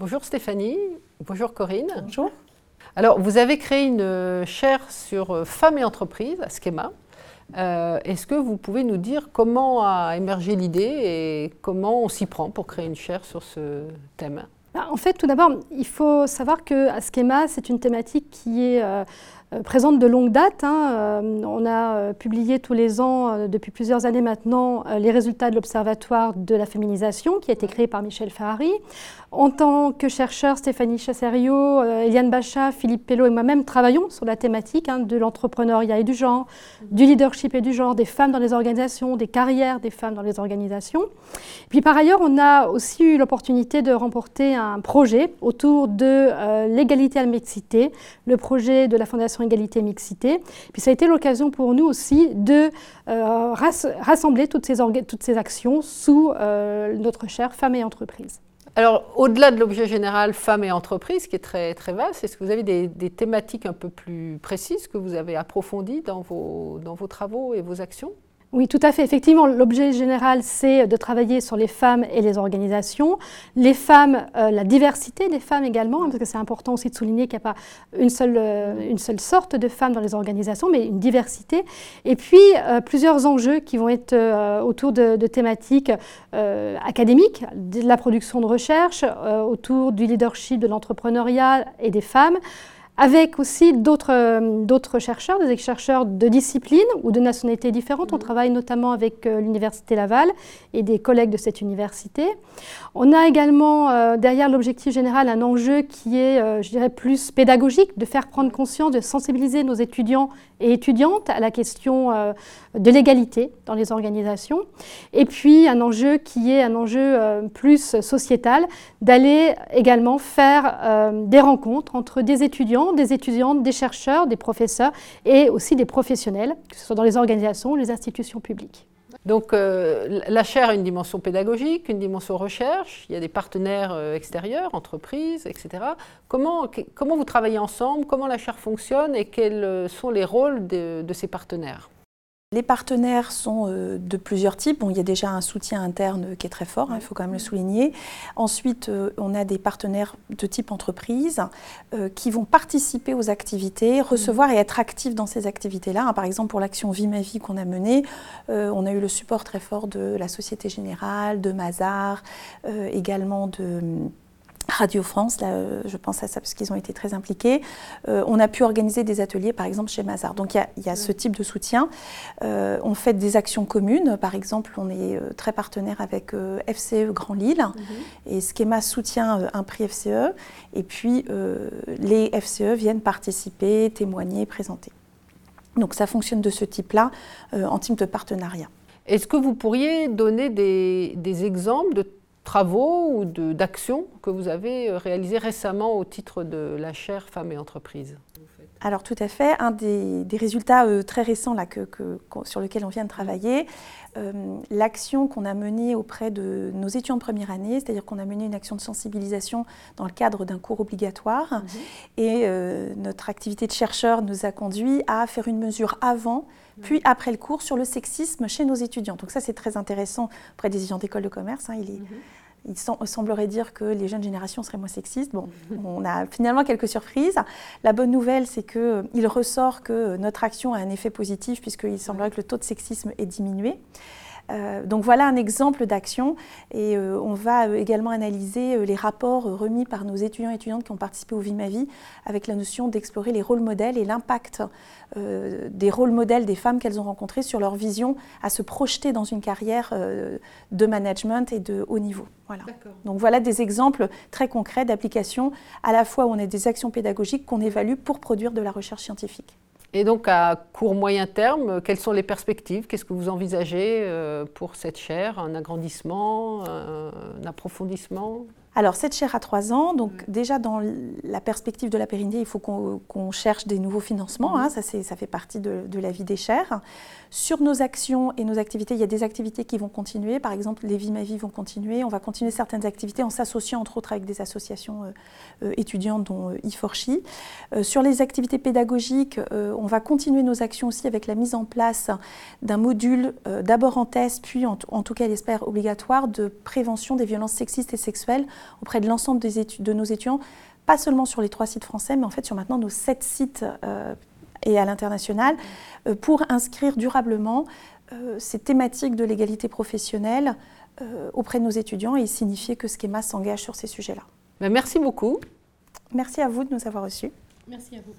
bonjour Stéphanie, bonjour Corinne. Bonjour. Alors, vous avez créé une chaire sur femmes et entreprises à Schema. Est-ce que vous pouvez nous dire comment a émergé l'idée et comment on s'y prend pour créer une chaire sur ce thème? Bah, En fait, tout d'abord, il faut savoir que Schema, c'est une thématique qui est euh, présente de longue date. Hein. Euh, on a euh, publié tous les ans, depuis plusieurs années maintenant, les résultats de l'Observatoire de la féminisation, qui a été créé par Michel Ferrari. En tant que chercheurs, Stéphanie Chasserio, Eliane Bacha, Philippe Pello et moi-même travaillons sur la thématique hein, de l'entrepreneuriat et du genre, du leadership et du genre, des femmes dans les organisations, des carrières des femmes dans les organisations. Puis par ailleurs, on a aussi eu l'opportunité de remporter un projet autour de l'égalité à la mixité, le projet de la Fondation égalité mixité. Puis ça a été l'occasion pour nous aussi de euh, rassembler toutes ces, toutes ces actions sous euh, notre chère Femmes et Entreprises. Alors, au-delà de l'objet général Femmes et Entreprises, qui est très, très vaste, est-ce que vous avez des, des, thématiques un peu plus précises que vous avez approfondies dans vos, dans vos travaux et vos actions? Oui, tout à fait. Effectivement, l'objet général, c'est de travailler sur les femmes et les organisations. Les femmes, euh, la diversité des femmes également, hein, parce que c'est important aussi de souligner qu'il n'y a pas une seule, euh, une seule sorte de femmes dans les organisations, mais une diversité. Et puis, euh, plusieurs enjeux qui vont être autour de thématiques académiques, de la production de recherche, autour du leadership, de l'entrepreneuriat et des femmes avec aussi euh, d'autres chercheurs, des chercheurs de disciplines ou de nationalités différentes. On mhm. travaille notamment avec euh, l'Université Laval et des collègues de cette université. On a également euh, derrière l'objectif général un enjeu qui est, je dirais, plus pédagogique, de faire prendre conscience, de sensibiliser nos étudiants et étudiantes à la question de l'égalité dans les organisations. Et puis un enjeu qui est un enjeu plus sociétal, d'aller également faire des rencontres entre des étudiants des étudiantes, des chercheurs, des professeurs et aussi des professionnels, que ce soit dans les organisations ou les institutions publiques. Donc euh, la chaire a une dimension pédagogique, une dimension recherche, il y a des partenaires euh, extérieurs, entreprises, etc. Comment, comment vous travaillez ensemble, comment la chaire fonctionne? Et quels euh, sont les rôles de ces partenaires? Les partenaires sont euh, de plusieurs types. Bon, il y a déjà un soutien interne qui est très fort, hein, il faut quand même le souligner. Ensuite, euh, on a des partenaires de type entreprise euh, qui vont participer aux activités, recevoir et être actifs dans ces activités-là. Par exemple, pour l'action Vie ma vie qu'on a menée, on a eu le support très fort de la Société Générale, de Mazar, également de Radio France, là, euh, je pense à ça parce qu'ils ont été très impliqués. Euh, on a pu organiser des ateliers, par exemple, chez Mazar. Donc il y, a ce type de soutien. Euh, on fait des actions communes. Par exemple, on est très partenaire avec FCE Grand Lille mhm. et Schema soutient un prix FCE. Et puis les FCE viennent participer, témoigner, présenter. Donc ça fonctionne de ce type-là en type de partenariat. Est-ce que vous pourriez donner des, des exemples de travaux ou d'actions que vous avez euh, réalisées récemment au titre de la chaire Femmes et Entreprises? Alors tout à fait. Un des, résultats euh, très récents là, que, sur lequel on vient de travailler, euh, l'action qu'on a menée auprès de nos étudiants de première année, c'est-à-dire qu'on a mené une action de sensibilisation dans le cadre d'un cours obligatoire. Mhm. Et notre activité de chercheur nous a conduit à faire une mesure avant puis après le cours sur le sexisme chez nos étudiants. Donc ça, c'est très intéressant auprès des étudiants d'école de commerce. Hein. il, il semblerait dire que les jeunes générations seraient moins sexistes. Bon, on a finalement quelques surprises. La bonne nouvelle, c'est qu'il euh, ressort que notre action a un effet positif puisqu'il semblerait que le taux de sexisme est diminué. Euh, donc voilà un exemple d'action et euh, on va euh, également analyser les rapports remis par nos étudiants et étudiantes qui ont participé au Vie ma vie avec la notion d'explorer les rôles modèles et l'impact des rôles modèles des femmes qu'elles ont rencontrées sur leur vision à se projeter dans une carrière de management et de haut niveau. Voilà. Donc voilà des exemples très concrets d'application à la fois où on a des actions pédagogiques qu'on évalue pour produire de la recherche scientifique. Et donc à court moyen terme, quelles sont les perspectives? Qu'est-ce que vous envisagez euh, pour cette chaire? Un agrandissement, un approfondissement? Alors, cette chaire a trois ans, donc déjà dans la perspective de la pérennité, il faut qu'on cherche des nouveaux financements, hein, ça, ça, fait partie de, la vie des chaires. Sur nos actions et nos activités, il y a des activités qui vont continuer, par exemple les Vies Ma Vie vont continuer, on va continuer certaines activités en s'associant entre autres avec des associations euh, euh, étudiantes dont Iforchi. Euh, sur les activités pédagogiques, on va continuer nos actions aussi avec la mise en place d'un module d'abord en test, puis en, en tout cas j'espère obligatoire, de prévention des violences sexistes et sexuelles auprès de l'ensemble de nos étudiants, pas seulement sur les trois sites français, mais en fait sur maintenant nos sept sites et à l'international, pour inscrire durablement ces thématiques de l'égalité professionnelle auprès de nos étudiants et signifier que Schema s'engage sur ces sujets-là. Ben, merci beaucoup. Merci à vous de nous avoir reçus. Merci à vous.